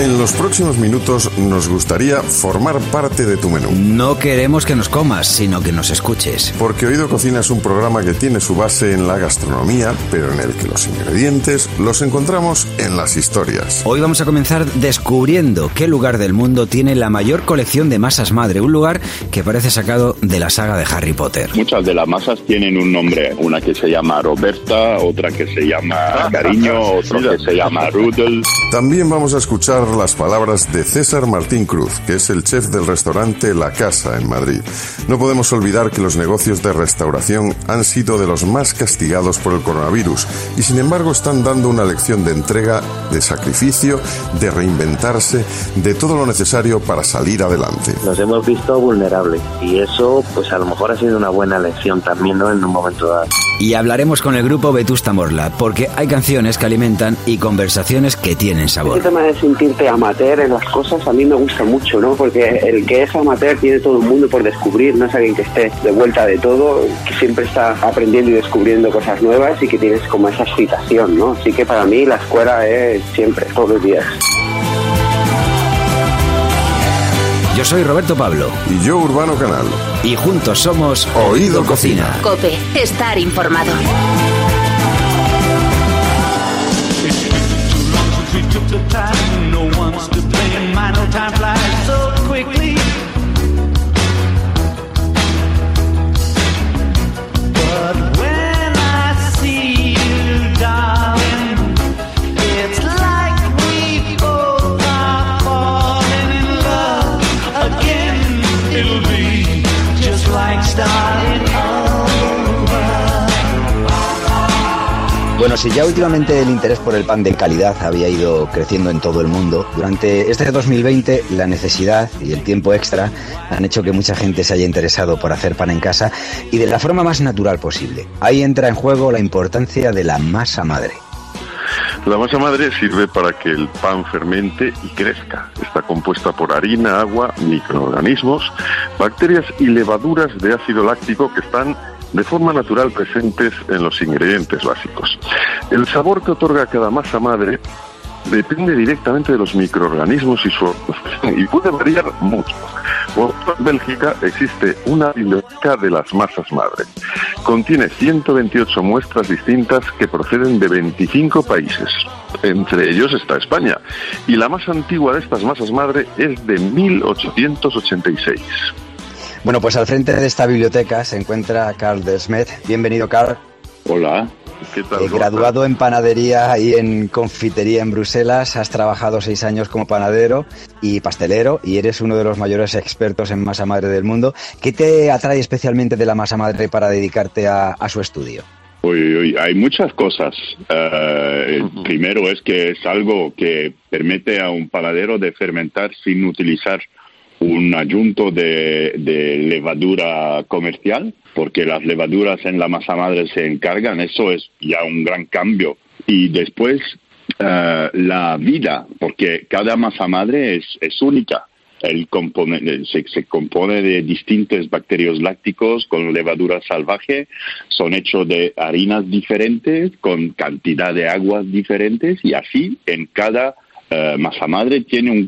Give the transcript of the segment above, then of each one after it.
En los próximos minutos nos gustaría formar parte de tu menú. No queremos que nos comas, sino que nos escuches. Porque Oído Cocina es un programa que tiene su base en la gastronomía, pero en el que los ingredientes los encontramos en las historias. Hoy vamos a comenzar descubriendo qué lugar del mundo tiene la mayor colección de masas madre, un lugar que parece sacado de la saga de Harry Potter. Muchas de las masas tienen un nombre, una que se llama Roberta, otra que se llama Cariño, otra que se llama Rudel. También vamos a escuchar las palabras de César Martín Cruz, que es el chef del restaurante La Casa en Madrid. No podemos olvidar que los negocios de restauración han sido de los más castigados por el coronavirus y sin embargo están dando una lección de entrega, de sacrificio, de reinventarse, de todo lo necesario para salir adelante. Nos hemos visto vulnerables y eso pues a lo mejor ha sido una buena lección también ¿no? en un momento dado. Y hablaremos con el grupo Vetusta Morla, porque hay canciones que alimentan y conversaciones que tienen sabor. Tema amateur en las cosas a mí me gusta mucho, ¿no? Porque el que es amateur tiene todo el mundo por descubrir, no es alguien que esté de vuelta de todo, que siempre está aprendiendo y descubriendo cosas nuevas y que tienes como esa excitación, ¿no? Así que para mí la escuela es siempre, todos los días. Yo soy Roberto Pablo. Y yo Urbano Canal. Y juntos somos Oído Cocina. Cope, estar informado. took the time, no one's to blame. My no time flies so Bueno, si ya últimamente el interés por el pan de calidad había ido creciendo en todo el mundo, durante este 2020 la necesidad y el tiempo extra han hecho que mucha gente se haya interesado por hacer pan en casa y de la forma más natural posible. Ahí entra en juego la importancia de la masa madre. La masa madre sirve para que el pan fermente y crezca. Está compuesta por harina, agua, microorganismos, bacterias y levaduras de ácido láctico que están de forma natural presentes en los ingredientes básicos. El sabor que otorga cada masa madre depende directamente de los microorganismos y su y puede variar mucho. Por Bélgica existe una biblioteca de las masas madre. Contiene 128 muestras distintas que proceden de 25 países. Entre ellos está España. Y la más antigua de estas masas madre es de 1886. Bueno, pues al frente de esta biblioteca se encuentra Carl Desmet. Bienvenido, Carl. Hola. ¿Qué tal? Eh, graduado en panadería y en confitería en Bruselas, has trabajado seis años como panadero y pastelero y eres uno de los mayores expertos en masa madre del mundo. ¿Qué te atrae especialmente de la masa madre para dedicarte a, a su estudio? Uy, uy, hay muchas cosas. Uh, Primero es que es algo que permite a un panadero de fermentar sin utilizar un adjunto de, de, levadura comercial, porque las levaduras en la masa madre se encargan, eso es ya un gran cambio. Y después uh, la vida, porque cada masa madre es, es única. El compone, se, se, compone de distintos bacterios lácticos con levadura salvaje, son hechos de harinas diferentes, con cantidad de aguas diferentes, y así en cada Uh, masa madre tiene un,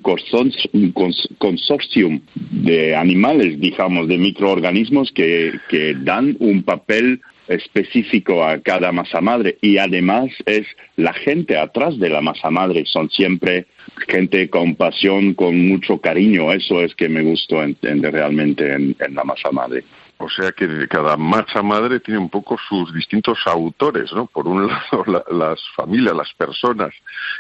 consorcio de animales, digamos, de microorganismos que, dan un papel específico a cada masa madre. Y además es la gente atrás de la masa madre, son siempre gente con pasión, con mucho cariño, eso es que me gustó entender realmente en, en la masa madre. O sea que cada masa madre tiene un poco sus distintos autores, ¿no? Por un lado la, las familias, las personas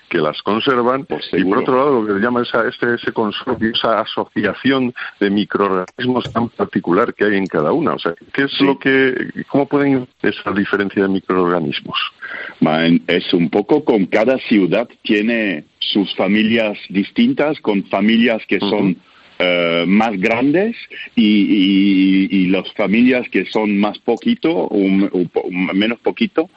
que las conservan, Pues y por otro lado lo que se llama esa, ese, ese consorcio, esa asociación de microorganismos tan particular que hay en cada una. O sea, ¿qué es Sí. lo que, cómo pueden esa diferencia de microorganismos? Es un poco con cada ciudad tiene sus familias distintas, con familias que son eh, más grandes y, las familias que son más poquito o, menos poquito.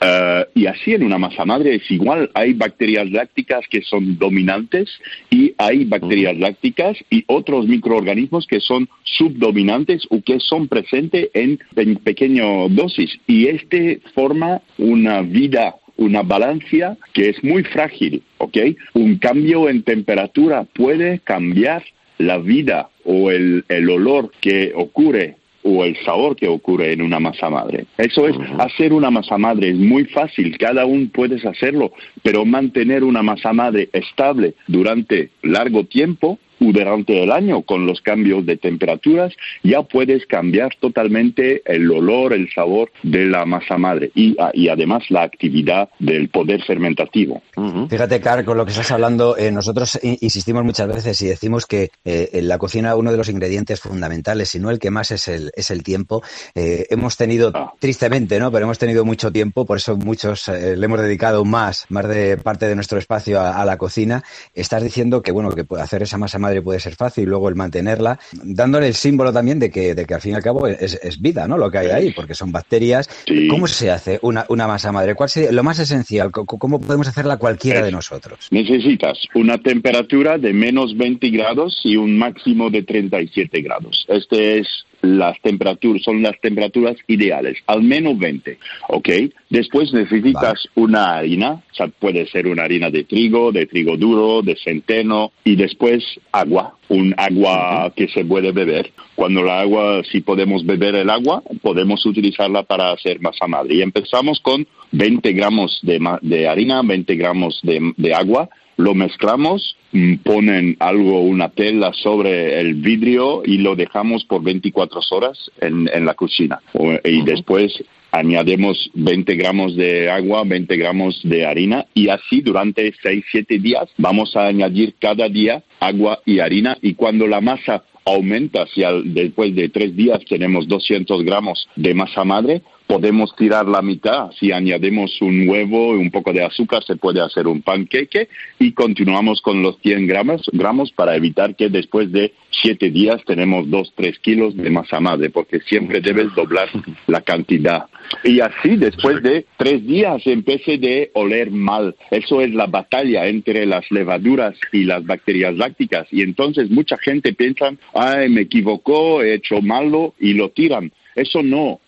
Eh, y así en una masa madre es igual. Hay bacterias lácticas que son dominantes y hay bacterias lácticas y otros microorganismos que son subdominantes o que son presentes en, en pequeñas dosis. Y este forma una vida una balanza que es muy frágil, ¿ok? Un cambio en temperatura puede cambiar la vida o el, el olor que ocurre o el sabor que ocurre en una masa madre. Eso es, hacer una masa madre es muy fácil, cada uno puedes hacerlo, pero mantener una masa madre estable durante largo tiempo durante el año con los cambios de temperaturas ya puedes cambiar totalmente el olor, el sabor de la masa madre y, ah, y además la actividad del poder fermentativo. Fíjate, Carl, con lo que estás hablando, eh, nosotros insistimos muchas veces y decimos que eh, en la cocina uno de los ingredientes fundamentales, si no el que más es el, es el tiempo. Eh, hemos tenido, ah. tristemente, ¿no? Pero hemos tenido mucho tiempo, por eso muchos le hemos dedicado más, más de parte de nuestro espacio a, a la cocina. Estás diciendo que, bueno, que hacer esa masa madre puede ser fácil, luego el mantenerla, dándole el símbolo también de que, de que al fin y al cabo es, vida, ¿no? Lo que hay ahí, porque son bacterias. ¿Cómo se hace una, una masa madre? ¿Cuál sería lo más esencial? ¿Cómo podemos hacerla cualquiera de nosotros? Necesitas una temperatura de menos 20 grados y un máximo de 37 grados. Este es las temperaturas, son las temperaturas ideales, al menos 20, ¿ok? Después necesitas una harina, o sea, puede ser una harina de trigo, de trigo duro, de centeno, y después agua, un agua que se puede beber. Cuando la agua, si podemos beber el agua, podemos utilizarla para hacer masa madre. Y empezamos con 20 gramos de, de harina, 20 gramos de, de agua, lo mezclamos, mm, ponen algo, una tela sobre el vidrio y lo dejamos por 24 horas en, la cocina. Y después añadimos 20 gramos de agua, 20 gramos de harina y así durante 6-7 días vamos a añadir cada día agua y harina y cuando la masa aumenta, si después de tres días tenemos 200 gramos de masa madre, podemos tirar la mitad. Si añadimos un huevo y un poco de azúcar, se puede hacer un panqueque y continuamos con los 100 gramos, gramos para evitar que después de siete días tenemos 2, 3 kilos de masa madre, porque siempre debes doblar la cantidad. Y así después de tres días empiece de oler mal. Eso es la batalla entre las levaduras y las bacterias lácticas. Y entonces mucha gente piensa, ay, me equivocó, he hecho malo y lo tiran. Eso no.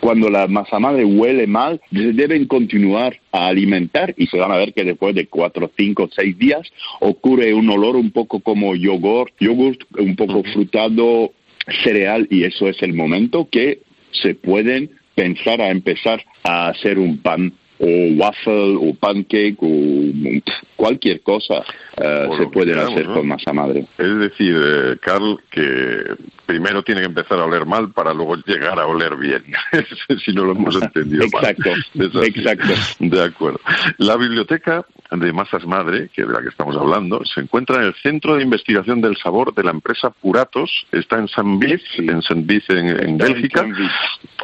cuando la masa madre huele mal, deben continuar a alimentar y se van a ver que después de cuatro, cinco, seis días ocurre un olor un poco como yogur, yogur un poco frutado, cereal y eso es el momento que se pueden pensar a empezar a hacer un pan o waffle o pancake o cualquier cosa eh, se puede hacer con masa madre. Es decir, eh, Carl, que primero tiene que empezar a oler mal para luego llegar a oler bien, si no lo hemos entendido exacto, Exacto. De acuerdo. La biblioteca de masas madre, que de la que estamos hablando, se encuentra en el Centro de Investigación del Sabor de la empresa Puratos, está en San Biz, en San Biz, en, Bélgica.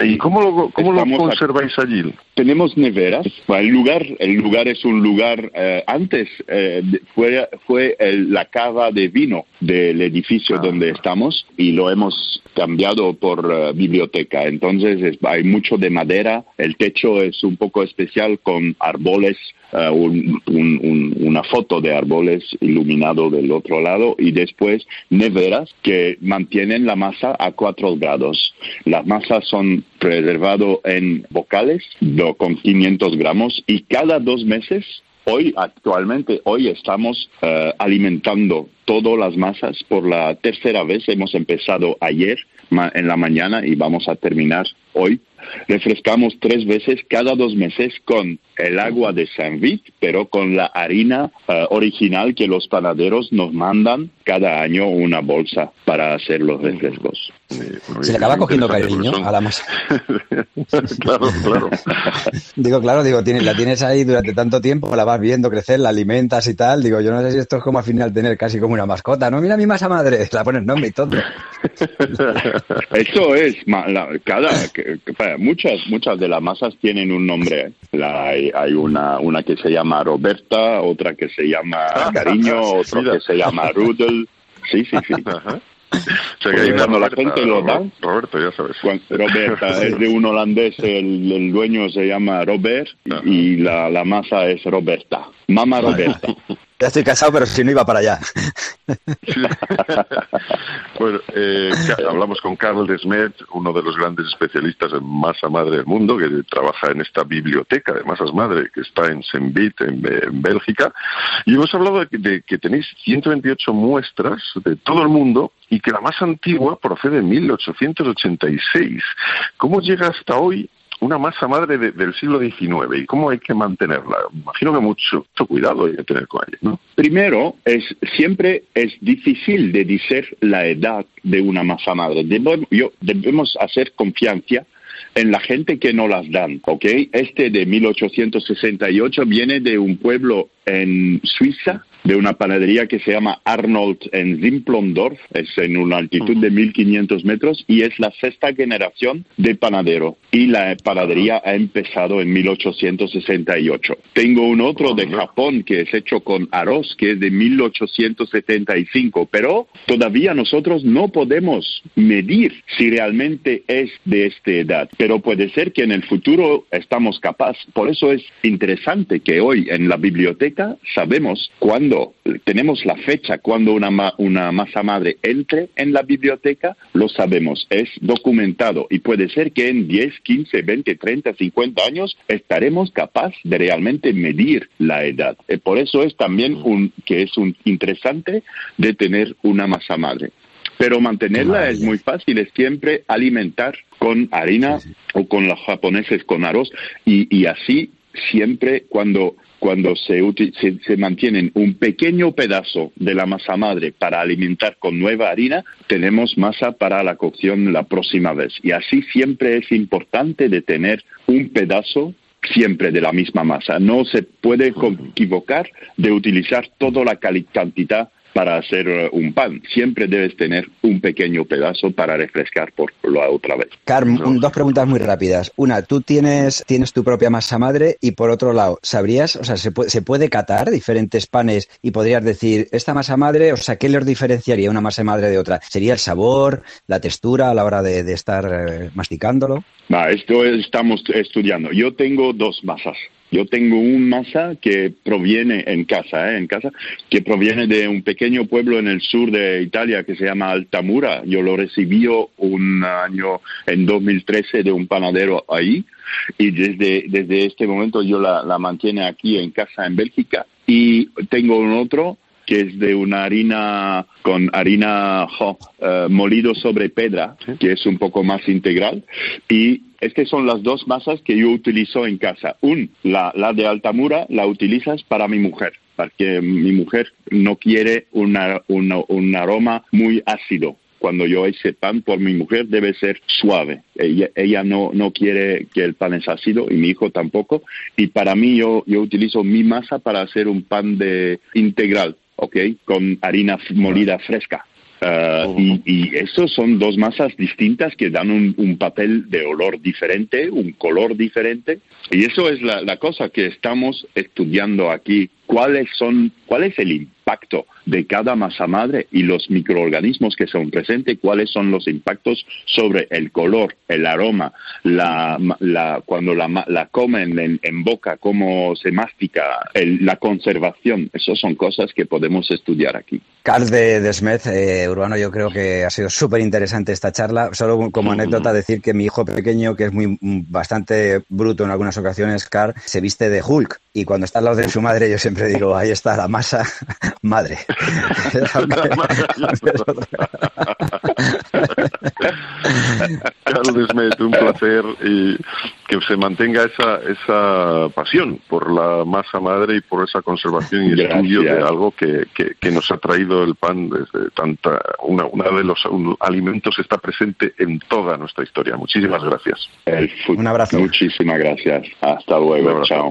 ¿Y cómo lo, cómo lo conserváis allí? Tenemos neveras. El lugar, el lugar es un lugar, eh, antes eh, fue, fue la cava de vino del edificio ah. donde estamos y lo hemos cambiado por eh, biblioteca. Entonces hay mucho de madera, el techo es un poco especial con árboles Uh, una foto de árboles iluminado del otro lado y después neveras que mantienen la masa a 4 grados. Las masas son preservadas en bocales con 500 gramos y cada dos meses Hoy, actualmente, hoy estamos uh, alimentando todas las masas por la tercera vez. Hemos empezado ayer en la mañana y vamos a terminar hoy refrescamos tres veces cada dos meses con el agua de Saint Vit, pero con la harina eh, original que los panaderos nos mandan cada año una bolsa para hacer los refrescos. Se le acaba cogiendo cariño a la masa. claro, claro. digo, claro, digo, la tienes ahí durante tanto tiempo, la vas viendo crecer, la alimentas y tal. Digo, yo no sé si esto es como al final tener casi como una mascota. No, mira mi masa madre, la pones nombre y todo. Eso es, cada, muchas, muchas de las masas tienen un nombre. hay, hay una, una que se llama Roberta, otra que se llama Cariño, otra que se llama Rudel. Sí, sí, sí. Ajá. O sea que hay una Cuando la gente lo da, Roberto, ya sabes. Roberta es de un holandés, el, el dueño se llama Robert Ajá. y la, la masa es Roberta. Mama Roberta. Ya estoy casado, pero si no iba para allá. Bueno, eh, hablamos con Karl Desmet, uno de los grandes especialistas en masa madre del mundo, que trabaja en esta biblioteca de masas madre que está en Sembit, en, en Bélgica, y hemos hablado de de que tenéis 128 muestras de todo el mundo y que la más antigua procede de 1886. ¿Cómo llega hasta hoy una masa madre de- del siglo XIX y cómo hay que mantenerla? Imagino que mucho, mucho cuidado hay que tener con ella, ¿no? Primero, es, siempre es difícil de decir la edad de una masa madre. Debo- yo- debemos hacer confianza en la gente que no las dan, ¿ok? Este de 1868 viene de un pueblo en Suiza, de una panadería que se llama Arnold en Simplondorf, es en una altitud de 1500 metros y es la sexta generación de panadero. Y la panadería ha empezado en 1868. Tengo un otro de Japón que es hecho con arroz, que es de 1875, pero todavía nosotros no podemos medir si realmente es de esta edad. Pero puede ser que en el futuro estamos capaces. Por eso es interesante que hoy en la biblioteca sabemos cuándo, tenemos la fecha cuando una, ma- una masa madre entre en la biblioteca, lo sabemos, es documentado y puede ser que en 10, 15, 20, 30, 50 años estaremos capaces de realmente medir la edad. Eh, por eso es también un, que es un interesante de tener una masa madre. Pero mantenerla es muy fácil, es siempre alimentar con harina o con los japoneses con arroz y, y así siempre cuando cuando se, se, se mantienen un pequeño pedazo de la masa madre para alimentar con nueva harina, tenemos masa para la cocción la próxima vez. Y así siempre es importante de tener un pedazo siempre de la misma masa. No se puede equivocar de utilizar toda la cantidad para hacer eh, un pan. Siempre debes tener un pequeño pedazo para refrescar por la otra vez. Carm, un- dos preguntas muy rápidas. Una, tú tienes, tienes tu propia masa madre y por otro lado, ¿sabrías, o sea, se puede, se puede catar diferentes panes y podrías decir, esta masa madre, o sea, ¿qué les diferenciaría una masa madre de otra? ¿Sería el sabor, la textura a la hora de, de estar eh, masticándolo? Esto estamos estudiando. Yo tengo dos masas. Yo tengo un masa que proviene en casa, ¿eh? en casa, que proviene de un pequeño pueblo en el sur de Italia que se llama Altamura. Yo lo recibí un año en 2013 de un panadero ahí y desde, desde este momento yo la, la mantiene aquí en casa en Bélgica. Y tengo un otro que es de una harina con harina jo, eh, molido sobre pedra, que es un poco más integral. Y estas son las dos masas que yo utilizo en casa. Un, la, la de Altamura, la utilizas para mi mujer, porque mi mujer no quiere una, una- un aroma muy ácido. Cuando yo hice pan por mi mujer debe ser suave. Ella, ella no, no quiere que el pan es ácido y mi hijo tampoco. Y para mí yo, yo utilizo mi masa para hacer un pan de integral, ¿ok? Con harina molida fresca. Uh, y, y esos son dos masas distintas que dan un, un papel de olor diferente, un color diferente. Y eso es la, la cosa que estamos estudiando aquí. ¿Cuáles son, cuál es el impacto de cada masa madre y los microorganismos que son presentes? ¿Cuáles son los impactos sobre el color, el aroma, la, la, cuando la, comen en, en boca, cómo se mastica, el- la conservación? Esas son cosas que podemos estudiar aquí. Carl de, de Smet, eh, Urbano, yo creo que ha sido súper interesante esta charla. Solo como anécdota decir que mi hijo pequeño, que es muy mm, bastante bruto en algunas ocasiones, Carl, se viste de Hulk. Y cuando está al lado de su madre, yo siempre digo, ahí está la masa madre. Carlos Desmet, un placer y que se mantenga esa, esa pasión por la masa madre y por esa conservación y Gracias. estudio de algo que, que, que nos ha traído el pan desde tanta, una, una de los un- alimentos está presente en toda nuestra historia. Muchísimas gracias. El Un abrazo. Muchísimas gracias. Hasta luego. Chao.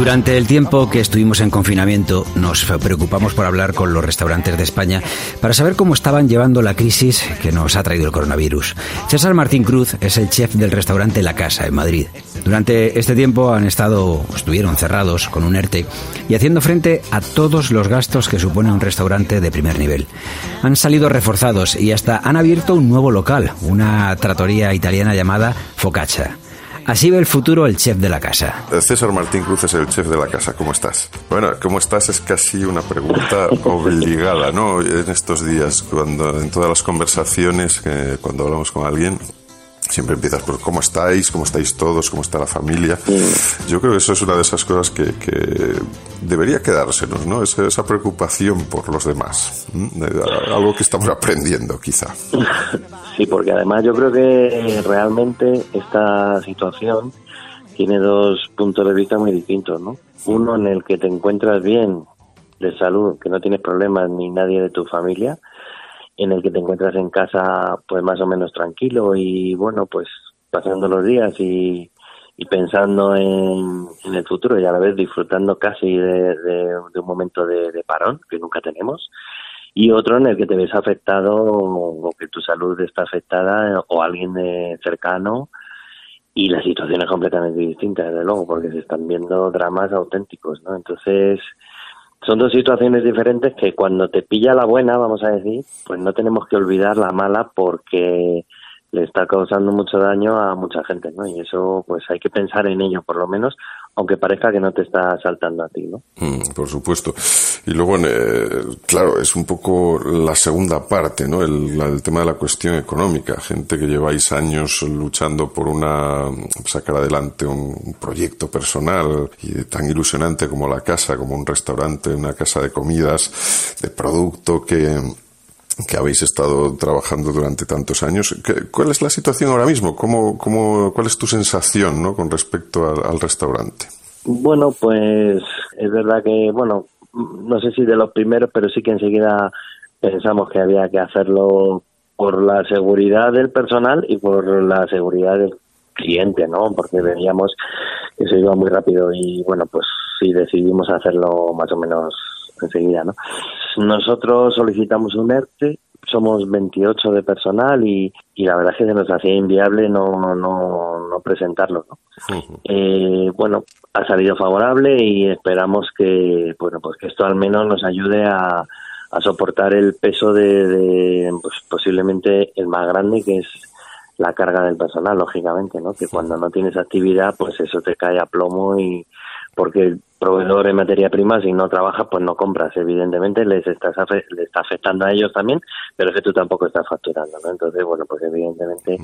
Durante el tiempo que estuvimos en confinamiento, nos preocupamos por hablar con los restaurantes de España para saber cómo estaban llevando la crisis que nos ha traído el coronavirus. César Martín Cruz es el chef del restaurante La Casa en Madrid. Durante este tiempo han estado, estuvieron cerrados con un ERTE y haciendo frente a todos los gastos que supone un restaurante de primer nivel. Han salido reforzados y hasta han abierto un nuevo local, una tratoría italiana llamada Focaccia. Así ve el futuro el chef de la casa. César Martín Cruz es el chef de la casa. ¿Cómo estás? Bueno, ¿cómo estás? Es casi una pregunta obligada, ¿no? En estos días, cuando en todas las conversaciones, cuando hablamos con alguien, siempre empiezas por cómo estáis, cómo estáis todos, cómo está la familia. Yo creo que eso es una de esas cosas que, debería quedársenos, ¿no? Esa, esa, preocupación por los demás. Algo que estamos aprendiendo, quizá. Sí, porque además yo creo que realmente esta situación tiene dos puntos de vista muy distintos, ¿no? Uno en el que te encuentras bien de salud, que no tienes problemas ni nadie de tu familia, en el que te encuentras en casa pues más o menos tranquilo y bueno pues pasando los días y, pensando en, el futuro y a la vez disfrutando casi de, un momento de, parón que nunca tenemos y otro en el que te ves afectado o que tu salud está afectada o alguien de cercano y la situación es completamente distinta desde luego porque se están viendo dramas auténticos no entonces son dos situaciones diferentes que cuando te pilla la buena, vamos a decir, pues no tenemos que olvidar la mala porque le está causando mucho daño a mucha gente, ¿no? Y eso, pues hay que pensar en ello, por lo menos, aunque parezca que no te está saltando a ti, ¿no? Mm, por supuesto. Y luego, eh, claro, es un poco la segunda parte, ¿no? El, tema de la cuestión económica. Gente que lleváis años luchando por una sacar adelante un proyecto personal y tan ilusionante como la casa, como un restaurante, una casa de comidas, de producto que que habéis estado trabajando durante tantos años. ¿Cuál es la situación ahora mismo? ¿Cómo, cómo, ¿Cuál es tu sensación ¿no? con respecto al, restaurante? Bueno, pues es verdad que, bueno, no sé si de los primeros, pero sí que enseguida pensamos que había que hacerlo por la seguridad del personal y por la seguridad del cliente, ¿no? Porque veíamos que se iba muy rápido y, bueno, pues sí decidimos hacerlo más o menos enseguida, ¿no? Nosotros solicitamos un ERTE, somos 28 de personal y, y la verdad es que se nos hacía inviable no, no, no presentarlo, ¿no? eh, bueno, ha salido favorable y esperamos que, bueno, pues que esto al menos nos ayude a, a soportar el peso de, de pues posiblemente el más grande que es la carga del personal, lógicamente, ¿no? Que cuando no tienes actividad, pues eso te cae a plomo y porque proveedor en materia prima, si no trabajas, pues no compras. Evidentemente les estás le está afectando a ellos también, pero es que tú tampoco estás facturando, ¿no? Entonces, bueno, pues evidentemente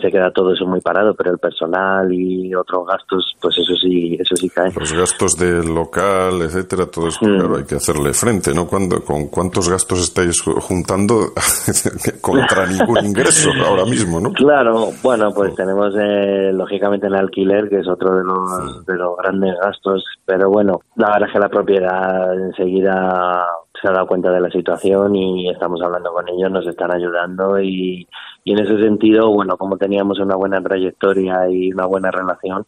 se queda todo eso muy parado, pero el personal y otros gastos, pues eso sí, eso sí cae. Los gastos del local, etcétera, todo eso, mm. claro, hay que hacerle frente, ¿no? Cuando, ¿Con cuántos gastos estáis juntando contra ningún ingreso ahora mismo, no? Claro, bueno, pues tenemos eh, lógicamente el alquiler, que es otro de los, de los grandes gastos, pero bueno, la verdad es que la propiedad enseguida se ha dado cuenta de la situación y estamos hablando con ellos, nos están ayudando y, y en ese sentido, bueno, como teníamos una buena trayectoria y una buena relación,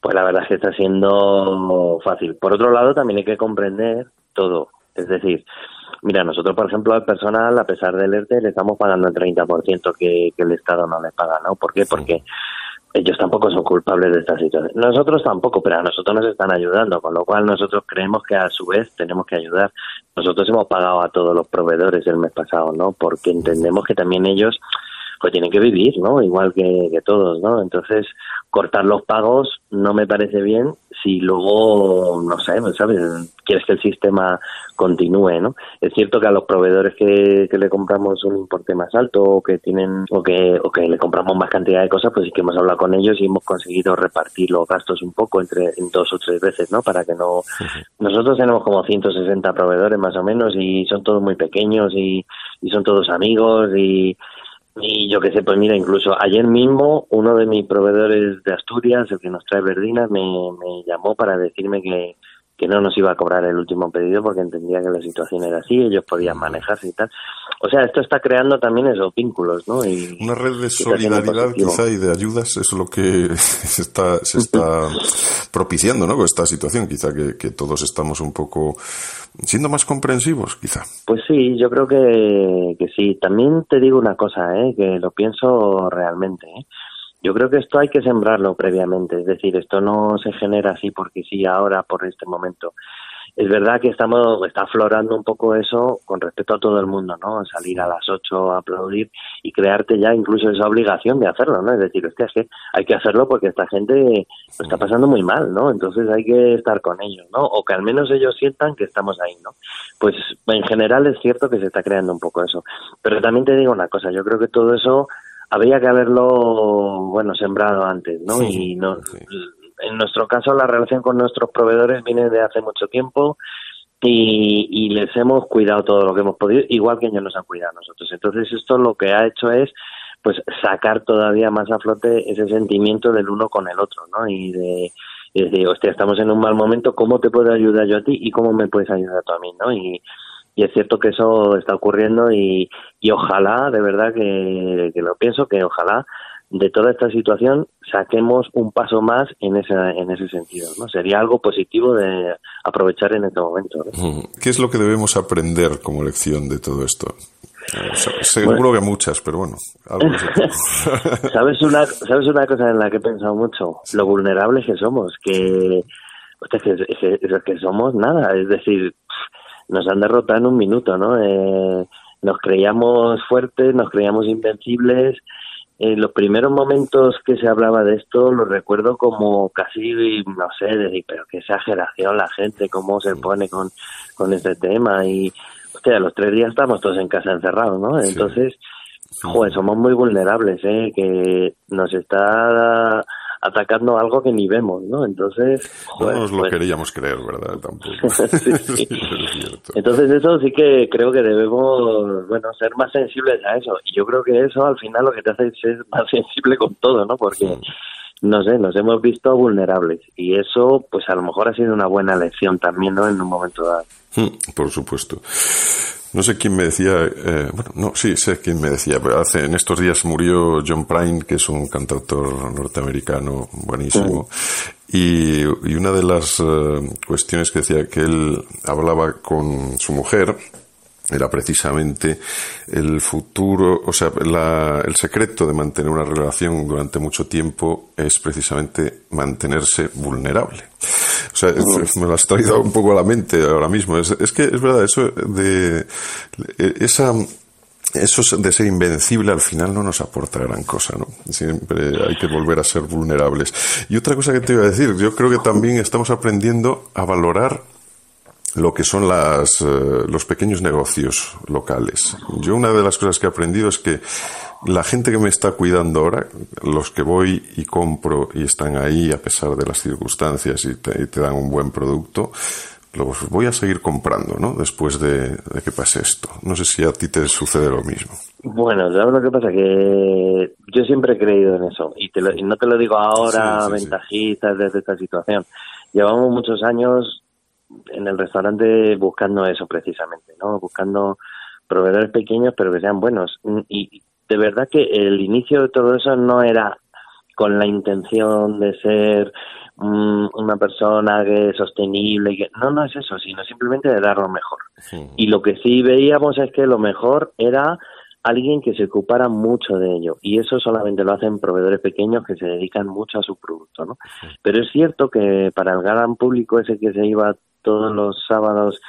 pues la verdad es que está siendo fácil. Por otro lado, también hay que comprender todo, es decir, Mira, nosotros, por ejemplo, al personal, a pesar del ERTE, le estamos pagando el 30% que, que el Estado no le paga, ¿no? ¿Por qué? Porque ellos tampoco son culpables de esta situación. Nosotros tampoco, pero a nosotros nos están ayudando, con lo cual nosotros creemos que a su vez tenemos que ayudar. Nosotros hemos pagado a todos los proveedores el mes pasado, ¿no? Porque entendemos que también ellos pues tienen que vivir, ¿no? Igual que, que todos, ¿no? Entonces, cortar los pagos no me parece bien si luego, no sé, ¿sabes? Quieres que el sistema continúe, ¿no? Es cierto que a los proveedores que, le compramos un importe más alto o que tienen, o que, o que le compramos más cantidad de cosas, pues sí que hemos hablado con ellos y hemos conseguido repartir los gastos un poco entre en dos o tres veces, ¿no? Para que no... Nosotros tenemos como 160 proveedores más o menos y son todos muy pequeños y, y son todos amigos y y yo qué sé, pues mira, incluso ayer mismo uno de mis proveedores de Asturias, el que nos trae verdinas, me, me llamó para decirme que, que no nos iba a cobrar el último pedido porque entendía que la situación era así, ellos podían manejarse y tal. O sea, esto está creando también esos vínculos, ¿no? Y, Una red de solidaridad quizá y de ayudas es lo que se está, se está propiciando, ¿no? Con esta situación, quizá que, que todos estamos un poco siendo más comprensivos, quizá. Pues sí, yo creo que, que sí. También te digo una cosa, ¿eh? que lo pienso realmente. ¿eh? Yo creo que esto hay que sembrarlo previamente, es decir, esto no se genera así porque sí ahora, por este momento. Es verdad que estamos, está aflorando un poco eso con respecto a todo el mundo, ¿no? Salir a las 8 a aplaudir y crearte ya incluso esa obligación de hacerlo, ¿no? Es decir, es que hay que hacerlo porque esta gente lo está pasando muy mal, ¿no? Entonces hay que estar con ellos, ¿no? O que al menos ellos sientan que estamos ahí, ¿no? Pues en general es cierto que se está creando un poco eso. Pero también te digo una cosa, yo creo que todo eso habría que haberlo, bueno, sembrado antes, ¿no? y no, en nuestro caso la relación con nuestros proveedores viene de hace mucho tiempo y, les hemos cuidado todo lo que hemos podido, igual que ellos nos han cuidado a nosotros. Entonces esto lo que ha hecho es pues sacar todavía más a flote ese sentimiento del uno con el otro, ¿no? Y de, y decir, hostia, estamos en un mal momento, ¿cómo te puedo ayudar yo a ti y cómo me puedes ayudar tú a mí, ¿no? Y, es cierto que eso está ocurriendo y, ojalá, de verdad que lo pienso, que ojalá de toda esta situación saquemos un paso más en ese, en ese sentido. ¿no? Sería algo positivo de aprovechar en este momento. ¿no? ¿Qué es lo que debemos aprender como lección de todo esto? Seguro bueno, que muchas, pero bueno. Algo ¿Sabes, una, ¿Sabes una cosa en la que he pensado mucho? Lo vulnerables que somos, que, que, que, que somos nada, es decir, nos han derrotado en un minuto, ¿no? Eh, nos creíamos fuertes, nos creíamos invencibles, en los primeros momentos que se hablaba de esto lo recuerdo como casi, no sé, decir, pero qué exageración la gente, cómo se pone con, con este tema y, hostia, a los tres días estamos todos en casa encerrados, ¿no? Entonces, sí. joder, somos muy vulnerables, ¿eh? Que nos está atacando algo que ni vemos, ¿no? Entonces, joder, no nos lo pues... queríamos creer, ¿verdad? Tampoco. sí, sí. Entonces eso sí que creo que debemos, bueno, ser más sensibles a eso. Y yo creo que eso al final lo que te hace es ser más sensible con todo, ¿no? Porque no sé, nos hemos visto vulnerables y eso pues a lo mejor ha sido una buena lección también, ¿no? En un momento dado. Por supuesto. No sé quién me decía, eh, bueno, no, sí, sé quién me decía, pero hace, en estos días murió John Prine, que es un cantautor norteamericano buenísimo, y, y, una de las uh, cuestiones que decía que él hablaba con su mujer, era precisamente el futuro, o sea, la, el secreto de mantener una relación durante mucho tiempo es precisamente mantenerse vulnerable. O sea, me lo has traído un poco a la mente ahora mismo. Es, es que es verdad, eso de esa eso de ser invencible al final no nos aporta gran cosa, ¿no? Siempre hay que volver a ser vulnerables. Y otra cosa que te iba a decir, yo creo que también estamos aprendiendo a valorar lo que son las, uh, los pequeños negocios locales. Yo una de las cosas que he aprendido es que la gente que me está cuidando ahora, los que voy y compro y están ahí a pesar de las circunstancias y te, y te dan un buen producto, los voy a seguir comprando, ¿no? Después de, de, que pase esto. No sé si a ti te sucede lo mismo. Bueno, ¿sabes lo que pasa? Que yo siempre he creído en eso. Y, te lo, y no te lo digo ahora, sí, sí, ventajistas, sí. desde esta situación. Llevamos muchos años en el restaurante buscando eso precisamente, ¿no? Buscando proveedores pequeños pero que sean buenos. Y de verdad que el inicio de todo eso no era con la intención de ser um, una persona que es sostenible. Que, no, no es eso, sino simplemente de dar lo mejor. Sí. Y lo que sí veíamos es que lo mejor era alguien que se ocupara mucho de ello y eso solamente lo hacen proveedores pequeños que se dedican mucho a su producto, ¿no? Sí. Pero es cierto que para el gran público ese que se iba todos los sábados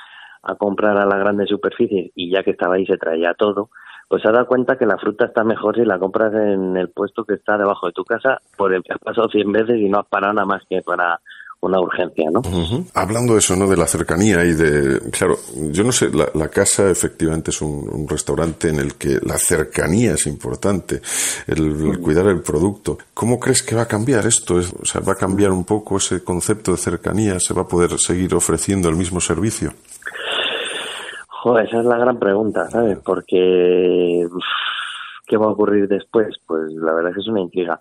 a comprar a la grande superficie y ya que estaba ahí se traía todo, pues se ha dado cuenta que la fruta está mejor si la compras en el puesto que está debajo de tu casa por el que has pasado 100 veces y no has parado nada más que para una urgencia, ¿no? Uh -huh. Hablando de eso, ¿no? De la cercanía y de, claro, yo no sé, la, la casa efectivamente es un, un, restaurante en el que la cercanía es importante, el, el, cuidar el producto. ¿Cómo crees que va a cambiar esto? Es, o sea, ¿va a cambiar un poco ese concepto de cercanía? ¿Se va a poder seguir ofreciendo el mismo servicio? Joder, esa es la gran pregunta, ¿sabes? Porque, uf, ¿qué va a ocurrir después? Pues la verdad es que es una intriga.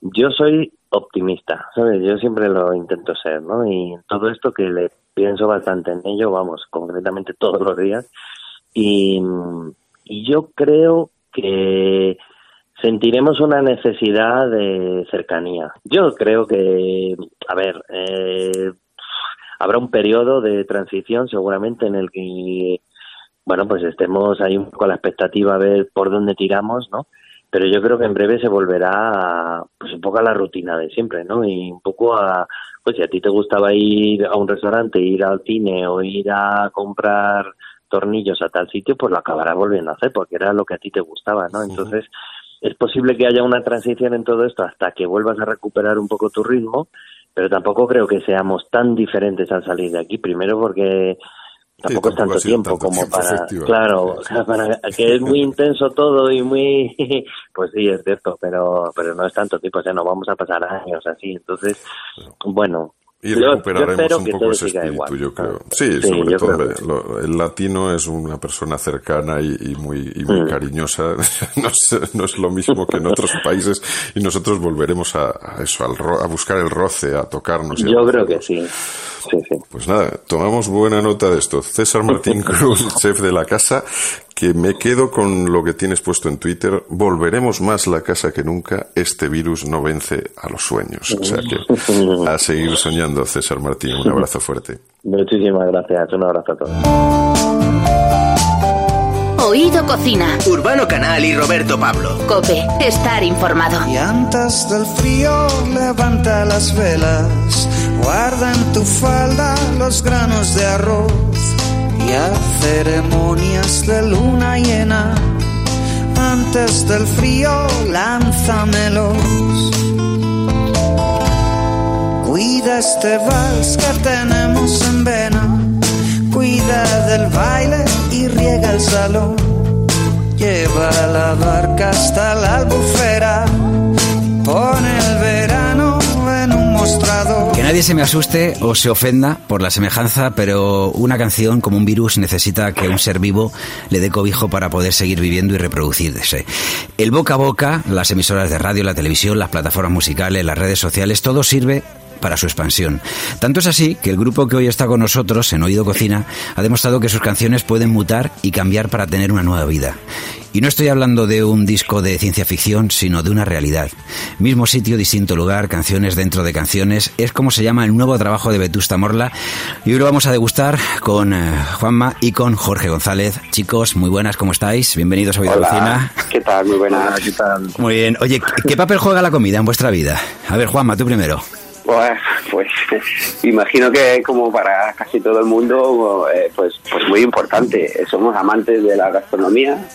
Yo soy optimista, ¿sabes? Yo siempre lo intento ser, ¿no? Y todo esto que le pienso bastante en ello, vamos, concretamente todos los días. Y, yo creo que sentiremos una necesidad de cercanía. Yo creo que, a ver, eh, habrá un periodo de transición seguramente en el que, bueno, pues estemos ahí un poco la expectativa a ver por dónde tiramos, ¿no? Pero yo creo que en breve se volverá, pues un poco a la rutina de siempre, ¿no? Y un poco a, pues si a ti te gustaba ir a un restaurante, ir al cine o ir a comprar tornillos a tal sitio, pues lo acabarás volviendo a hacer porque era lo que a ti te gustaba, ¿no? Entonces, es posible que haya una transición en todo esto hasta que vuelvas a recuperar un poco tu ritmo, pero tampoco creo que seamos tan diferentes al salir de aquí. Primero porque tampoco, es tanto tiempo como para claro para que es muy intenso todo y muy pues sí es cierto pero pero no es tanto tiempo o sea no vamos a pasar años así entonces bueno y recuperaremos un poco ese espíritu, yo creo. Sí, sobre todo. el latino es una persona cercana y, muy, muy mm. cariñosa. no, es, no, es, lo mismo que en otros países y nosotros volveremos a, eso, a buscar el roce, a tocarnos. yo creo que sí. Pues nada, tomamos buena nota de esto. César Martín Cruz, chef de la casa, que me quedo con lo que tienes puesto en Twitter. Volveremos más la casa que nunca. Este virus no vence a los sueños. O sea que a seguir soñando, César Martín. Un abrazo fuerte. Muchísimas gracias. Un abrazo a todos. Oído Cocina. Urbano Canal y Roberto Pablo. Cope. Estar informado. Y antes del frío levanta las velas. Guarda en tu falda los granos de arroz y a ceremonias de luna llena. Antes del frío, lánzamelos. Cuida este vals que tenemos en vena. Cuida del baile y riega el salón. Lleva la barca hasta la albufera. Pone el mostrador nadie se me asuste o se ofenda por la semejanza, pero una canción como un virus necesita que un ser vivo le dé cobijo para poder seguir viviendo y reproducirse. El boca a boca, las emisoras de radio, la televisión, las plataformas musicales, las redes sociales, todo sirve para su expansión. Tanto es así que el grupo que hoy está con nosotros, en Oído Cocina, ha demostrado que sus canciones pueden mutar y cambiar para tener una nueva vida. Y no estoy hablando de un disco de ciencia ficción, sino de una realidad. Mismo sitio, distinto lugar, canciones dentro de canciones. Es como se llama el nuevo trabajo de Vetusta Morla. Y hoy lo vamos a degustar con eh, Juanma y con Jorge González. Chicos, muy buenas, ¿cómo estáis? Bienvenidos a Oído Cocina. ¿Qué tal? Muy buenas. ¿Qué tal? Muy bien. Oye, ¿qué papel juega la comida en vuestra vida? A ver, Juanma, tú primero. Pues, imagino que como para casi todo el mundo, eh, pues, pues muy importante. Somos amantes de la gastronomía,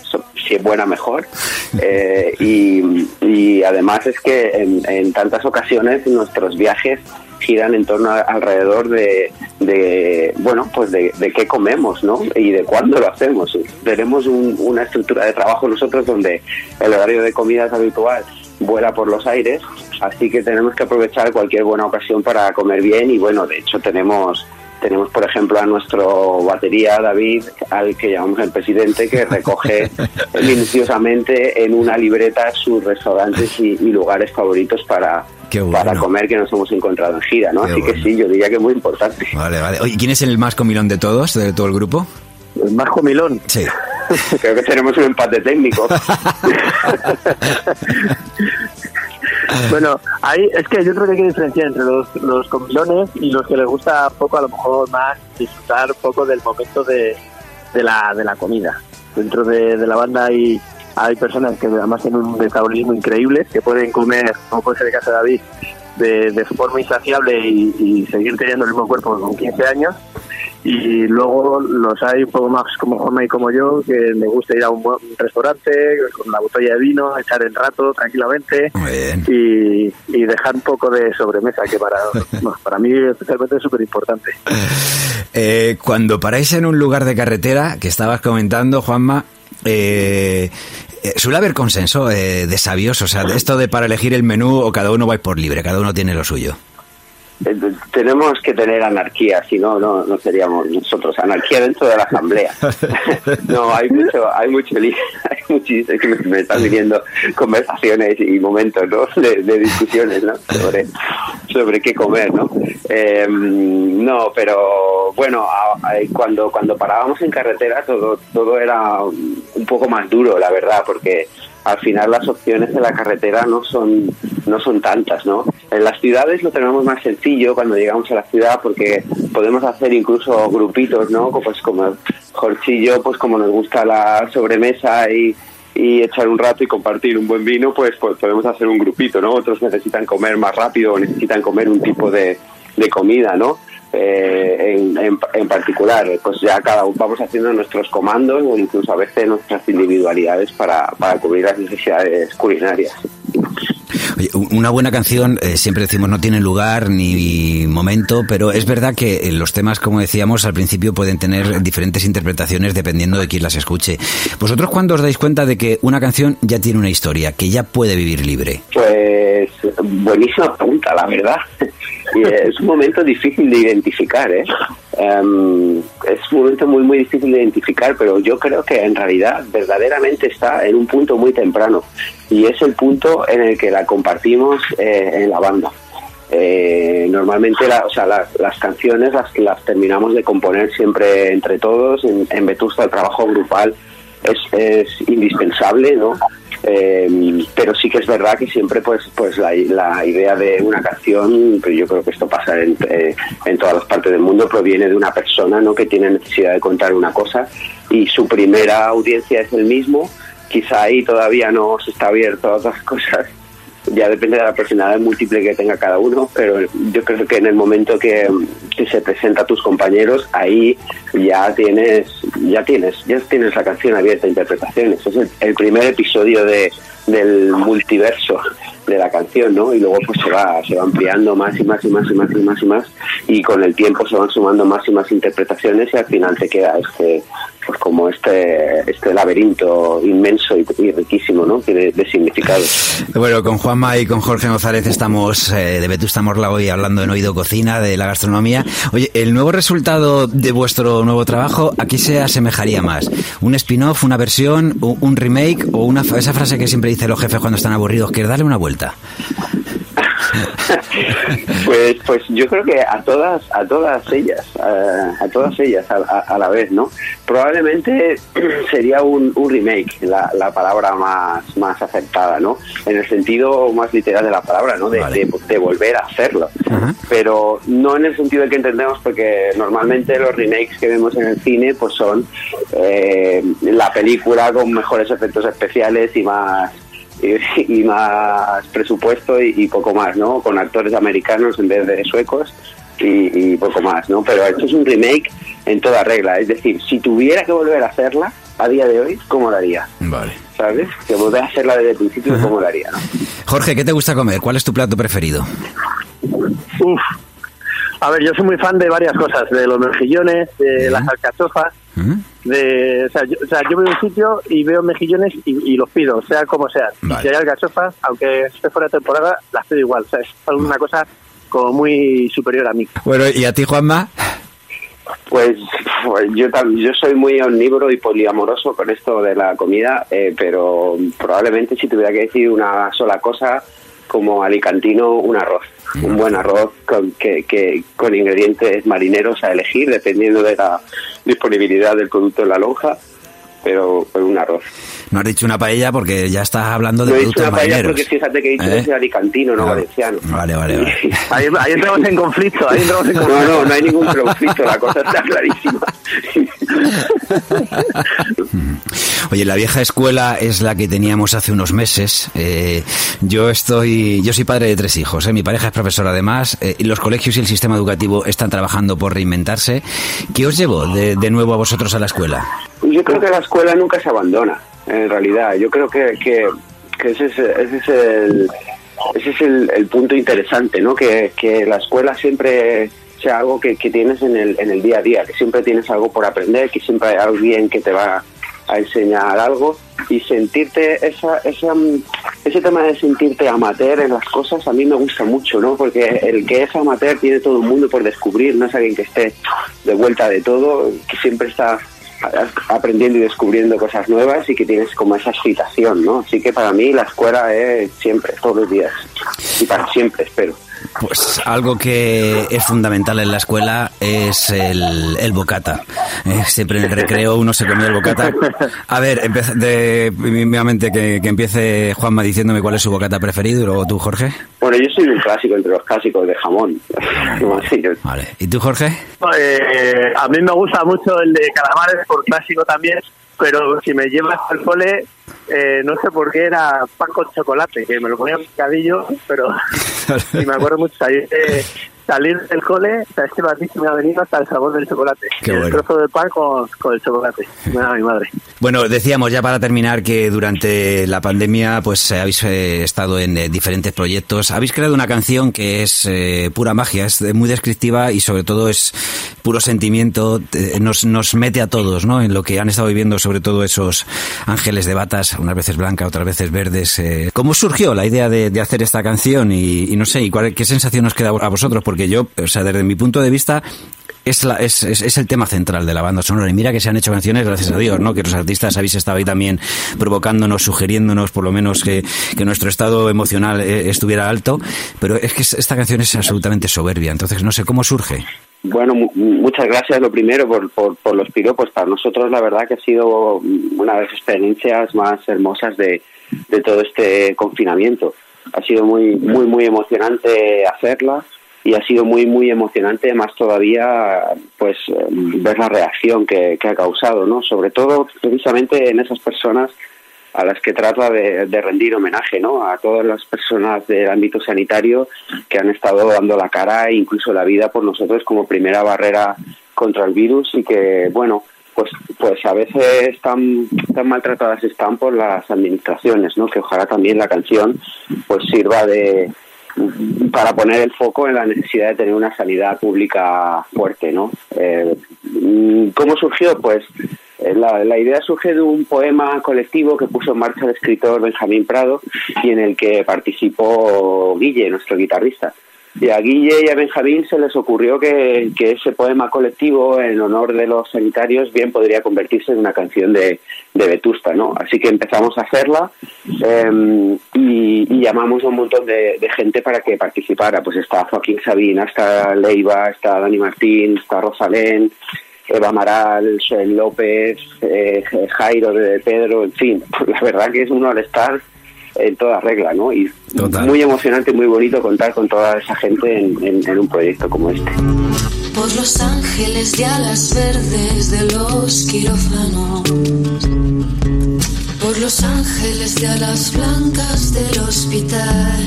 si es buena mejor. Eh, y, además es que en, tantas ocasiones nuestros viajes giran en torno alrededor de, bueno pues de, qué comemos no y de cuándo lo hacemos tenemos una estructura de trabajo nosotros donde el horario de comida es habitual vuela por los aires, así que tenemos que aprovechar cualquier buena ocasión para comer bien y bueno, de hecho tenemos tenemos por ejemplo a nuestro batería David, al que llamamos el presidente, que recoge minuciosamente en una libreta sus restaurantes y, lugares favoritos para, para comer que nos hemos encontrado en gira, ¿no? Así que sí, yo diría que es muy importante. Vale, vale. Oye, ¿quién es el más comilón de todos, de todo el grupo? El más comilón. Sí. Creo que tenemos un empate técnico. bueno, ahí es que yo creo que hay que diferenciar entre los, los comilones y los que les gusta poco, a lo mejor más disfrutar un poco del momento de, de, la, de la comida. Dentro de, la banda hay, hay personas que además tienen un metabolismo increíble, que pueden comer, como puede ser el caso de David, de, de forma insaciable y, y seguir teniendo el mismo cuerpo con 15 años y luego los hay un poco más como Juanma y como yo que me gusta ir a un, restaurante con la botella de vino, echar el rato tranquilamente y, dejar un poco de sobremesa que para, para mí especialmente es súper importante. Eh, cuando paráis en un lugar de carretera que estabas comentando, Juanma, eh, eh, suele haber consenso de sabios, o sea, de esto de para elegir el menú o cada uno va por libre, cada uno tiene lo suyo. Eh, tenemos que tener anarquía, si no, no, no seríamos nosotros. Anarquía dentro de la asamblea. no, hay mucho, hay mucho, hay muchísimo, que me, están viniendo conversaciones y momentos, ¿no? De, discusiones, ¿no? Sobre, sobre qué comer, ¿no? Eh, no, pero bueno, cuando, cuando parábamos en carretera todo, todo era un poco más duro, la verdad, porque al final las opciones de la carretera no son no son tantas, ¿no? En las ciudades lo tenemos más sencillo cuando llegamos a la ciudad porque podemos hacer incluso grupitos, ¿no? Pues como Jorchillo, pues como nos gusta la sobremesa y, y echar un rato y compartir un buen vino, pues, pues podemos hacer un grupito, ¿no? Otros necesitan comer más rápido necesitan comer un tipo de, de comida, ¿no? Eh, en, en, particular, pues ya cada uno vamos haciendo nuestros comandos o incluso a veces nuestras individualidades para, para cubrir las necesidades culinarias. Una buena canción, eh, siempre decimos, no tiene lugar ni momento, pero es verdad que los temas, como decíamos al principio, pueden tener diferentes interpretaciones dependiendo de quién las escuche. ¿Vosotros cuándo os dais cuenta de que una canción ya tiene una historia, que ya puede vivir libre? Pues buenísima pregunta, la verdad. es un momento difícil de identificar, ¿eh? Em, es un momento muy, muy difícil de identificar, pero yo creo que en realidad verdaderamente está en un punto muy temprano y es el punto en el que la compartimos eh, en la banda. Eh, normalmente la, o sea, las canciones las, las terminamos de componer siempre entre todos. En, en Vetusta el trabajo grupal es, es indispensable, ¿no? Eh, pero sí que es verdad que siempre pues pues la, la, idea de una canción pero yo creo que esto pasa en, eh, en todas las partes del mundo proviene de una persona no que tiene necesidad de contar una cosa y su primera audiencia es el mismo. Quizá ahí todavía no se está abierto a otras cosas ya depende de la personalidad múltiple que tenga cada uno, pero yo creo que en el momento que, se presenta a tus compañeros, ahí ya tienes, ya tienes, ya tienes la canción abierta a interpretaciones. Es el, primer episodio de, del multiverso de la canción, ¿no? Y luego pues se va, se va ampliando más y más y más y más y más y más y con el tiempo se van sumando más y más interpretaciones y al final te queda este pues como este este laberinto inmenso y, riquísimo ¿no? de, de significados. Bueno, con Juanma y con Jorge González estamos eh, de Vetusta Morla hoy hablando en Oído Cocina de la gastronomía. Oye, el nuevo resultado de vuestro nuevo trabajo, ¿a qué se asemejaría más? ¿Un spin-off, una versión, un remake o una esa frase que siempre dicen los jefes cuando están aburridos, que darle una vuelta? pues pues yo creo que a todas a todas ellas a, todas ellas a, la vez no probablemente sería un, remake la, la, palabra más más aceptada no en el sentido más literal de la palabra no de, de, volver a hacerlo. Pero no en el sentido que entendemos porque normalmente los remakes que vemos en el cine pues son eh, la película con mejores efectos especiales y más y, más presupuesto y, poco más, ¿no? Con actores americanos en vez de suecos y, poco más, ¿no? Pero esto es un remake en toda regla. Es decir, si tuviera que volver a hacerla a día de hoy, ¿cómo lo haría? Vale. ¿Sabes? Que volver a hacerla desde el principio, ¿cómo lo haría? Jorge, ¿qué te gusta comer? ¿Cuál es tu plato preferido? Uf. A ver, yo soy muy fan de varias cosas, de los mejillones, de las alcachofas, de, o sea, yo, o sea, yo a un sitio y veo mejillones y, los pido, sea como sea. Si hay alcachofas, aunque esté fuera de temporada, las pido igual. O sea, es una cosa como muy superior a mí. Bueno, ¿y a ti, Juanma? Pues, pues yo yo soy muy omnívoro y poliamoroso con esto de la comida, eh, pero probablemente si tuviera que decir una sola cosa, como alicantino, un arroz. Un buen arroz con, que, que, con ingredientes marineros a elegir, dependiendo de la disponibilidad del producto en la lonja, pero con un arroz. No has dicho una paella porque ya estás hablando de no productos una paella porque fíjate que he dicho ¿Eh? que alicantino, no valenciano. Vale, vale, vale. ahí, ahí, entramos en conflicto, ahí entramos en conflicto. No, no, no hay ningún conflicto, la cosa está clarísima. Oye, la vieja escuela es la que teníamos hace unos meses. Eh, yo estoy, yo soy padre de tres hijos. Eh. Mi pareja es profesora además. Eh, los colegios y el sistema educativo están trabajando por reinventarse. ¿Qué os llevó de, de nuevo a vosotros a la escuela? Yo creo que la escuela nunca se abandona. En realidad, yo creo que, que, ese es, ese es el ese es el, punto interesante, ¿no? Que, que la escuela siempre sea algo que, que, tienes en el, en el día a día, que siempre tienes algo por aprender, que siempre hay alguien que te va a enseñar algo y sentirte esa, esa, ese tema de sentirte amateur en las cosas a mí me gusta mucho, ¿no? Porque el que es amateur tiene todo el mundo por descubrir, no es alguien que esté de vuelta de todo, que siempre está aprendiendo y descubriendo cosas nuevas y que tienes como esa excitación, ¿no? Así que para mí la escuela es siempre, todos los días y para siempre, espero. Pues algo que es fundamental en la escuela es el, el bocata. Eh, siempre en el recreo uno se comía el bocata. A ver, de, mínimamente que, que, empiece Juanma diciéndome cuál es su bocata preferido y luego tú, Jorge. Bueno, yo soy un clásico entre los clásicos de jamón. vale. ¿Y tú, Jorge? Eh, a mí me gusta mucho el de calamares por clásico también, pero si me llevas al cole, eh, no sé por qué era pan con chocolate, que me lo ponía picadillo, pero y me acuerdo mucho ahí salir del cole, o sea, este me ha venido hasta el sabor del chocolate. el trozo de pan con, con el chocolate. Da mi madre. Bueno, decíamos ya para terminar que durante la pandemia pues habéis eh, estado en eh, diferentes proyectos. Habéis creado una canción que es eh, pura magia, es muy descriptiva y sobre todo es puro sentimiento. Nos, nos mete a todos ¿no? en lo que han estado viviendo, sobre todo esos ángeles de batas, unas veces blancas, otras veces verdes. ¿Cómo surgió la idea de, de hacer esta canción? Y, no sé, ¿y cuál, qué sensación nos queda a vosotros? Porque yo, o sea, desde mi punto de vista, es, la, es, es, el tema central de la banda sonora. Y mira que se han hecho canciones, gracias a Dios, ¿no? Que los artistas habéis estado ahí también provocándonos, sugiriéndonos, por lo menos, que, que nuestro estado emocional eh, estuviera alto. Pero es que esta canción es absolutamente soberbia. Entonces, no sé cómo surge. Bueno, muchas gracias lo primero por, por, por, los piropos. Para nosotros la verdad que ha sido una de las experiencias más hermosas de, de todo este confinamiento. Ha sido muy, muy, muy emocionante hacerla y ha sido muy muy emocionante más todavía pues ver la reacción que, ha causado no sobre todo precisamente en esas personas a las que trata de, rendir homenaje no a todas las personas del ámbito sanitario que han estado dando la cara e incluso la vida por nosotros como primera barrera contra el virus y que bueno pues pues a veces tan tan maltratadas están por las administraciones no que ojalá también la canción pues sirva de para poner el foco en la necesidad de tener una sanidad pública fuerte, ¿no? Eh, ¿Cómo surgió? Pues eh, la, idea surge de un poema colectivo que puso en marcha el escritor Benjamín Prado y en el que participó Guille, nuestro guitarrista. Y a Guille y a Benjamín se les ocurrió que, ese poema colectivo en honor de los sanitarios bien podría convertirse en una canción de, Vetusta, ¿no? Así que empezamos a hacerla em, y, llamamos a un montón de, gente para que participara. Pues está Joaquín Sabina, está Leiva, está Dani Martín, está Rosalén, Eva Amaral, Joel López, eh, Jairo de Pedro, en fin. la verdad que es uno al estar en toda regla, ¿no? Y muy emocionante, muy bonito contar con toda esa gente en, un proyecto como este. Por los ángeles de alas verdes de los quirófanos, por los ángeles de alas blancas del hospital,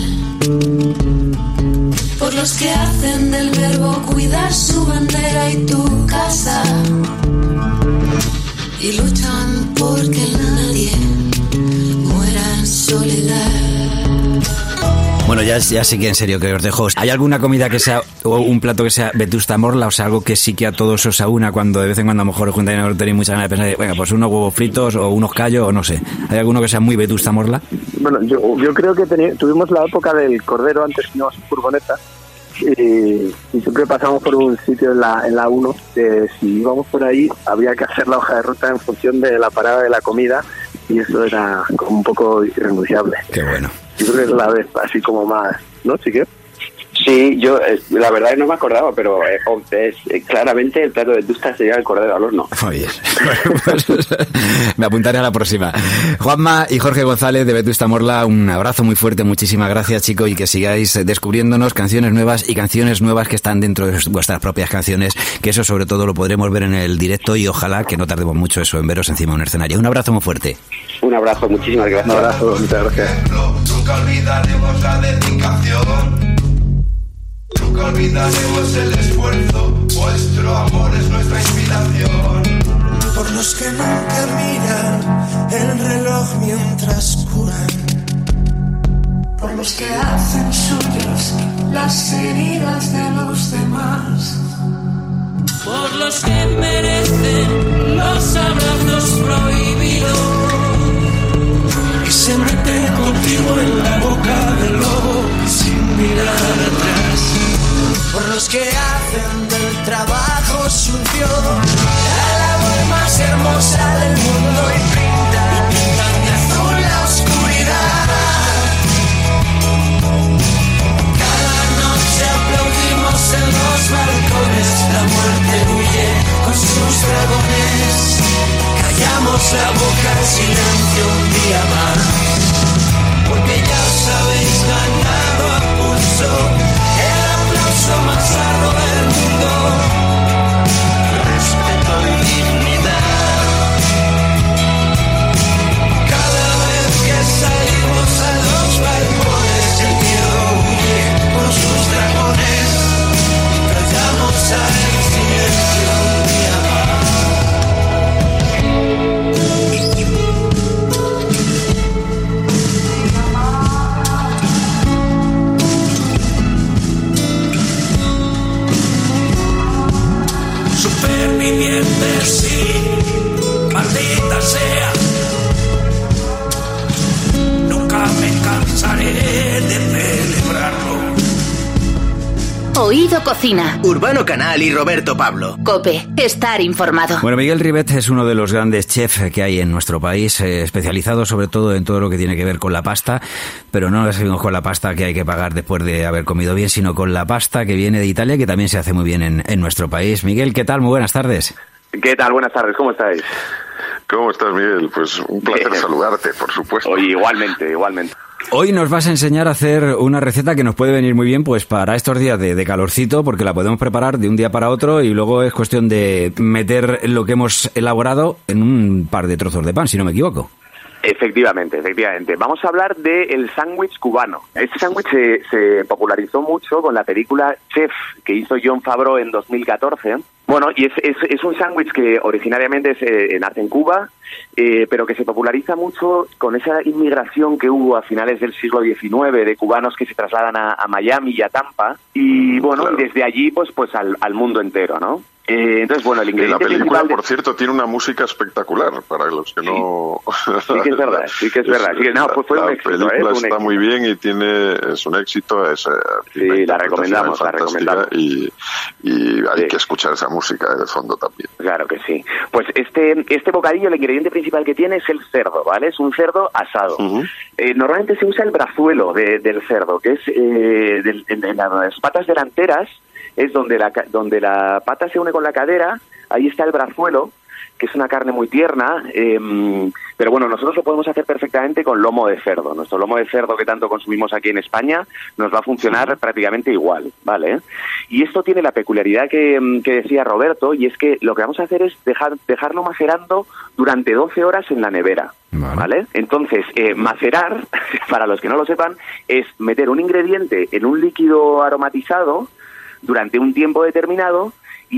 por los que hacen del verbo cuidar su bandera y tu casa, y luchan porque nadie bueno, ya, ya sí que en serio que os dejo. ¿Hay alguna comida que sea, o un plato que sea vetusta morla? O sea, algo que sí que a todos os aúna cuando de vez en cuando a lo mejor os juntáis y tenéis mucha ganas de pensar, venga, pues unos huevos fritos o unos callos o no sé. ¿Hay alguno que sea muy vetusta morla? Bueno, yo, yo creo que tuvimos la época del cordero antes que íbamos en furgoneta y, siempre pasamos por un sitio en la, en la 1 que si íbamos por ahí había que hacer la hoja de ruta en función de la parada de la comida y eso era como un poco irrenunciable. Qué bueno. Yo creo que es la vez así como más, ¿no, Chique? Sí, yo eh, la verdad no me acordaba, pero eh, es, eh, claramente el plato de tusta sería el cordero al horno. Oye, pues, me apuntaré a la próxima. Juanma y Jorge González de Vetusta Morla, un abrazo muy fuerte, muchísimas gracias chicos y que sigáis descubriéndonos canciones nuevas y canciones nuevas que están dentro de vuestras propias canciones, que eso sobre todo lo podremos ver en el directo y ojalá que no tardemos mucho eso en veros encima de un escenario. Un abrazo muy fuerte. Un abrazo, muchísimas gracias. Un abrazo, muchas gracias. Nunca olvidaremos la dedicación Nunca olvidaremos el esfuerzo, vuestro amor es nuestra inspiración. Por los que nunca miran el reloj mientras curan. Por los que hacen suyos las heridas de los demás. Por los que merecen los abrazos prohibidos. Y se meten contigo en la boca del lobo sin mirar atrás por los que hacen del trabajo sucio la labor más hermosa del mundo y pintan, y pintan de azul la oscuridad. Cada noche aplaudimos en los balcones, la muerte huye con sus dragones. Callamos la boca en silencio un día más, porque ya sabéis ganar. Cada vez que salimos Oído Cocina. Urbano Canal y Roberto Pablo. Cope, estar informado. Bueno, Miguel Ribet es uno de los grandes chefs que hay en nuestro país, eh, especializado sobre todo en todo lo que tiene que ver con la pasta, pero no seguimos con la pasta que hay que pagar después de haber comido bien, sino con la pasta que viene de Italia, que también se hace muy bien en, en nuestro país. Miguel, ¿qué tal? Muy buenas tardes. ¿Qué tal? Buenas tardes, ¿cómo estáis? ¿Cómo estás, Miguel? Pues un placer Bien. saludarte, por supuesto. Oye, igualmente, igualmente. Hoy nos vas a enseñar a hacer una receta que nos puede venir muy bien pues para estos días de, de calorcito, porque la podemos preparar de un día para otro y luego es cuestión de meter lo que hemos elaborado en un par de trozos de pan, si no me equivoco. Efectivamente, efectivamente. Vamos a hablar del sándwich cubano. Este sándwich se, se popularizó mucho con la película Chef que hizo John Favreau en 2014. Bueno, y es, es, es un sándwich que originariamente es, eh, nace en Cuba, eh, pero que se populariza mucho con esa inmigración que hubo a finales del siglo XIX de cubanos que se trasladan a, a Miami y a Tampa. Y bueno, y desde allí pues, pues al, al mundo entero, ¿no? Eh, entonces, bueno, el Y la ingrediente película, de- por cierto, tiene una música espectacular para los que no. Sí que es verdad, sí que es verdad. Sí fue- fue un la éxito, película un está éxito. muy bien y tiene es un éxito. Es, eh, Sí, la recomendamos, la recomendamos. Y, y hay que escuchar esa música de fondo también. Claro que sí. Pues este, este bocadillo, el ingrediente principal que tiene es el cerdo, ¿vale? Es un cerdo asado. Eh, normalmente se usa el brazuelo de- del cerdo, que es eh, en las patas delanteras, es donde la, donde la pata se une con la cadera, ahí está el brazuelo, que es una carne muy tierna, eh, pero bueno, nosotros lo podemos hacer perfectamente con lomo de cerdo. Nuestro lomo de cerdo que tanto consumimos aquí en España nos va a funcionar prácticamente igual, ¿vale? Y esto tiene la peculiaridad que, mm, que decía Roberto, y es que lo que vamos a hacer es dejar, dejarlo macerando durante 12 horas en la nevera. ¿Vale? Entonces, eh, macerar, para los que no lo sepan, es meter un ingrediente en un líquido aromatizado durante un tiempo determinado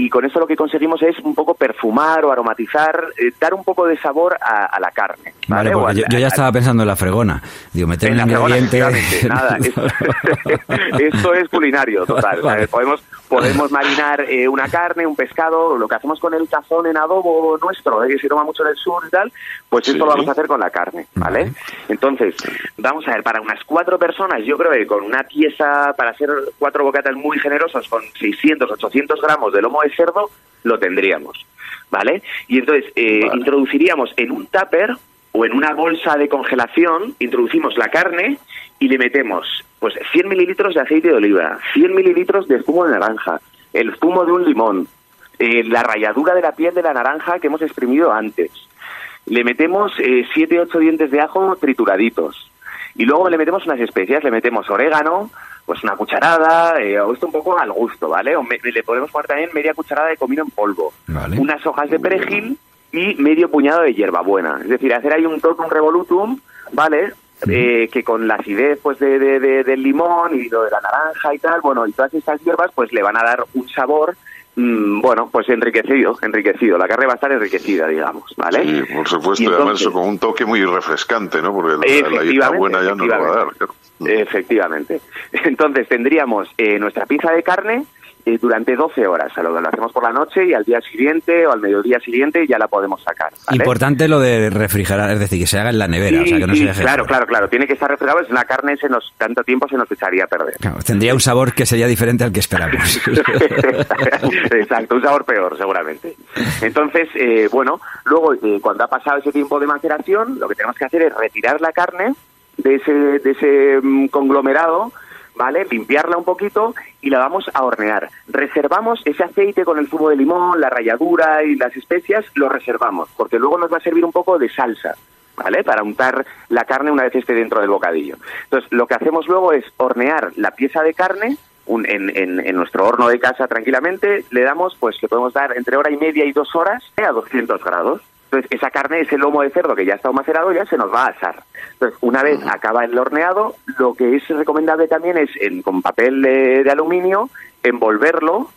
y con eso lo que conseguimos es un poco perfumar o aromatizar, eh, dar un poco de sabor a, a la carne. Vale, al- yo, ya estaba pensando en la fregona. Digo, meter en un la fregona, ingrediente... efectivamente, nada, es- esto es culinario total. Vale. Podemos, podemos marinar eh, una carne, un pescado, lo que hacemos con el cazón en adobo nuestro, eh, que se toma mucho en el sur y tal, pues esto lo vamos a hacer con la carne, ¿vale? Entonces, vamos a ver, para unas cuatro personas, yo creo que con una pieza, para hacer cuatro bocatas muy generosos, con 600, 800 gramos de lomo de cerdo, lo tendríamos, ¿vale? Y entonces, eh, introduciríamos en un tupper o en una bolsa de congelación, introducimos la carne y le metemos pues 100 mililitros de aceite de oliva, 100 mililitros de zumo de naranja, el zumo de un limón, eh, la ralladura de la piel de la naranja que hemos exprimido antes. Le metemos 7 8 dientes de ajo trituraditos. Y luego le metemos unas especias, le metemos orégano, pues una cucharada, eh, esto un poco al gusto, ¿vale? O me- le podemos poner también media cucharada de comino en polvo, unas hojas de perejil y medio puñado de hierbabuena. Es decir, hacer ahí un totum revolutum, ¿vale? Eh, que con la acidez pues de, de- de- del limón y lo de la naranja y tal, bueno, y todas estas hierbas pues le van a dar un sabor, mm, bueno, pues enriquecido, enriquecido. La carne va a estar enriquecida, digamos, ¿vale? Sí, por supuesto, Y y además entonces- con un toque muy refrescante, ¿no? Porque la, la hierba buena ya nos lo va a dar. claro. Efectivamente. Entonces tendríamos eh, nuestra pieza de carne eh, durante 12 horas. O sea, lo, lo hacemos por la noche y al día siguiente o al mediodía siguiente ya la podemos sacar. ¿vale? Importante lo de refrigerar, es decir, que se haga en la nevera, Sí, o sea, que no sí, se deje... claro, claro, claro. Tiene que estar refrigerado. Es una carne, se nos, tanto tiempo se nos echaría a perder. Claro, tendría un sabor que sería diferente al que esperamos. Exacto, un sabor peor, seguramente. Entonces, eh, bueno, luego, eh, cuando ha pasado ese tiempo de maceración, lo que tenemos que hacer es retirar la carne de ese, de ese mm, conglomerado, ¿vale? Limpiarla un poquito y la vamos a hornear. Reservamos ese aceite con el zumo de limón, la ralladura y las especias, lo reservamos, porque luego nos va a servir un poco de salsa. ¿Vale? Para untar la carne una vez esté dentro del bocadillo. Entonces, lo que hacemos luego es hornear la pieza de carne un- en, en- en nuestro horno de casa tranquilamente. Le damos, pues, le podemos dar entre hora y media y dos horas a 200 grados. Entonces, esa carne, ese lomo de cerdo que ya estado macerado, ya se nos va a asar. Entonces, una vez acaba el horneado, lo que es recomendable también es, en- con papel de, de aluminio, envolverlo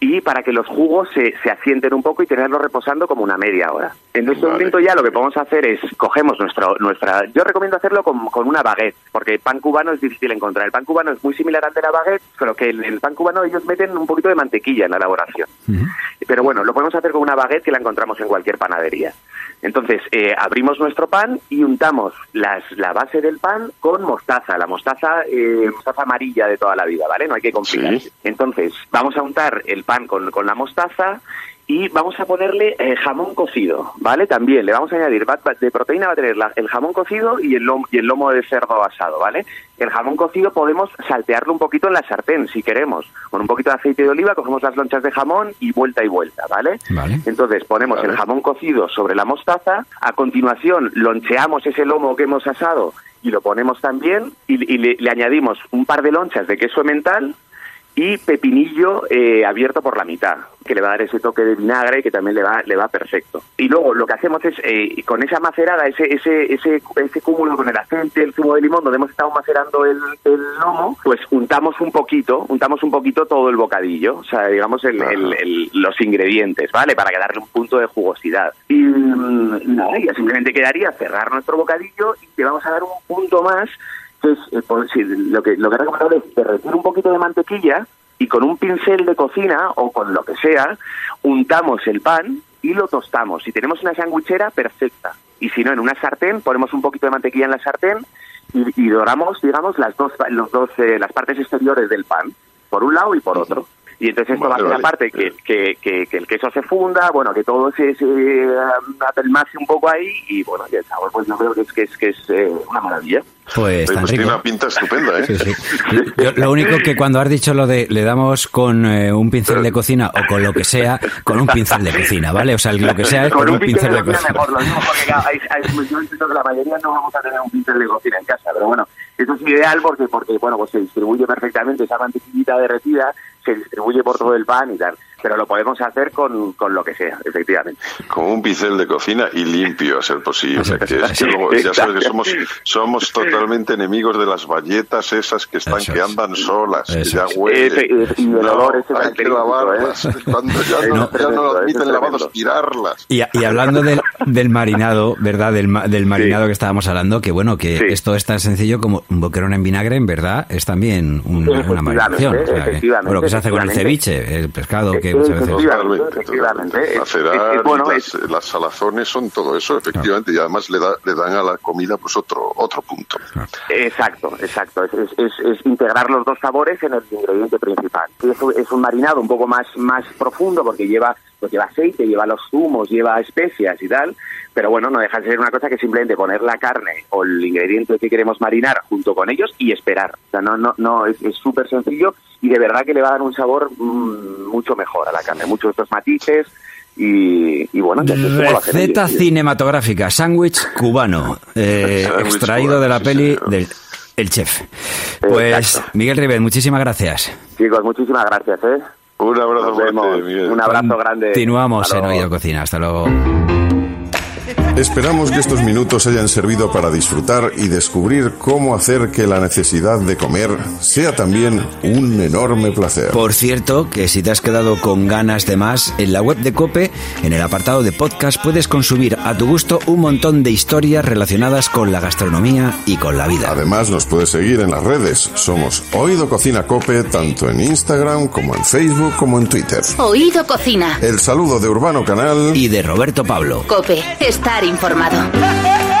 y para que los jugos se, se asienten un poco y tenerlo reposando como una media hora. En este momento ya lo que podemos hacer es, cogemos nuestra, nuestra yo recomiendo hacerlo con, con una baguette, porque el pan cubano es difícil encontrar. El pan cubano es muy similar al de la baguette, pero que en el pan cubano ellos meten un poquito de mantequilla en la elaboración. Pero bueno, lo podemos hacer con una baguette que la encontramos en cualquier panadería. Entonces, eh, abrimos nuestro pan y untamos las, la base del pan con mostaza. La mostaza, eh, mostaza amarilla de toda la vida, ¿vale? No hay que complicarse. Entonces, vamos a untar el pan con, con la mostaza y vamos a ponerle eh, jamón cocido, ¿vale? También le vamos a añadir, va- de proteína va a tener la- el jamón cocido y el, lomo, y el lomo de cerdo asado, ¿vale? El jamón cocido podemos saltearlo un poquito en la sartén, si queremos. Con un poquito de aceite de oliva cogemos las lonchas de jamón y vuelta y vuelta, ¿vale? Vale. Entonces ponemos el jamón cocido sobre la mostaza, a continuación loncheamos ese lomo que hemos asado y lo ponemos también y, y le, le añadimos un par de lonchas de queso mental y pepinillo eh, abierto por la mitad, que le va a dar ese toque de vinagre que también le va, le va perfecto. Y luego lo que hacemos es, eh, con esa macerada, ese, ese, ese, ese cúmulo con el aceite, el zumo de limón, donde hemos estado macerando el, el lomo, pues untamos un poquito, untamos un poquito todo el bocadillo, o sea, digamos el- el- el- los ingredientes, ¿vale? Para que darle un punto de jugosidad. Y mm, y nada, ya simplemente quedaría cerrar nuestro bocadillo y le vamos a dar un punto más que es, eh, por- sí, lo que lo que he recomendado es derretir un poquito de mantequilla y con un pincel de cocina o con lo que sea, untamos el pan y lo tostamos. Si tenemos una sandwichera, perfecta. Y si no, en una sartén, ponemos un poquito de mantequilla en la sartén y, y doramos, digamos, las dos, los dos, eh, las partes exteriores del pan, por un lado y por otro. Y entonces esto va a Vale, hacer vale. aparte que, que, que, que el queso se funda, bueno, que todo se, se um, apelmace un poco ahí y bueno, y el sabor pues yo creo que es, que es, que es eh, una maravilla. Pues pues tiene una pinta estupenda, ¿eh? Sí, sí. Yo- lo único que cuando has dicho lo de le damos con eh, un pincel de cocina o con lo que sea, con un pincel de cocina, ¿vale? O sea, lo que sea es con, un pincel de cocina cocina. mejor, lo digo porque hay, hay- yo entiendo que la mayoría no vamos a tener un pincel de cocina en casa, pero bueno, eso es ideal porque, porque bueno, pues se distribuye perfectamente esa mantequillita derretida, se distribuye por todo el pan y tal, pero lo podemos hacer con, con lo que sea, efectivamente. Con un pincel de cocina y limpio, a ser posible. Que es que luego, ya sabes que somos, somos totalmente enemigos de las bayetas esas que están que andan solas, que Eso ya es. huelen. Y el No, olor ese hay que lavarlas. ¿eh? Cuando ya Eso no, es ya no eso es admiten lavados, tirarlas. Y, y hablando del, del marinado, ¿verdad? Del, del marinado que estábamos hablando, que bueno, que Sí. esto es tan sencillo como un boquerón en vinagre, en verdad, es también una, una Efectivamente, marinación. O sea, que- efectivamente, bueno, que hace con el ceviche, el pescado, que muchas veces... efectivamente. Efectivamente. bueno, las, es- las salazones son todo eso, efectivamente, y además le, da, le dan a la comida pues otro otro punto. Exacto, exacto. Es, es- es- es integrar los dos sabores en el ingrediente principal. Es, un- es un marinado un poco más, más profundo porque lleva, pues lleva aceite, lleva los zumos, lleva especias y tal. Pero bueno, no deja de ser una cosa que simplemente poner la carne o el ingrediente que queremos marinar junto con ellos y esperar. O sea, no, no, no, es es súper sencillo y de verdad que le va a dar un sabor mm, mucho mejor a la carne, muchos de estos matices y, y bueno, lo Receta ellos. cinematográfica, sándwich cubano, eh, extraído cubano, de la sí, peli señor. del El Chef. Pues, Exacto. Miguel Ribet, muchísimas gracias. Chicos, muchísimas gracias, ¿eh? Un abrazo fuerte. Miguel. Un abrazo grande. Continuamos en. Oído Cocina. Hasta luego. Esperamos que estos minutos hayan servido para disfrutar y descubrir cómo hacer que la necesidad de comer sea también un enorme placer. Por cierto, que si te has quedado con ganas de más, en la web de Cope, en el apartado de podcast, puedes consumir a tu gusto un montón de historias relacionadas con la gastronomía y con la vida. Además, nos puedes seguir en las redes. Somos Oído Cocina Cope, tanto en Instagram como en Facebook como en Twitter. Oído Cocina. El saludo de Urbano Canal. Y de Roberto Pablo. Cope, estar informado.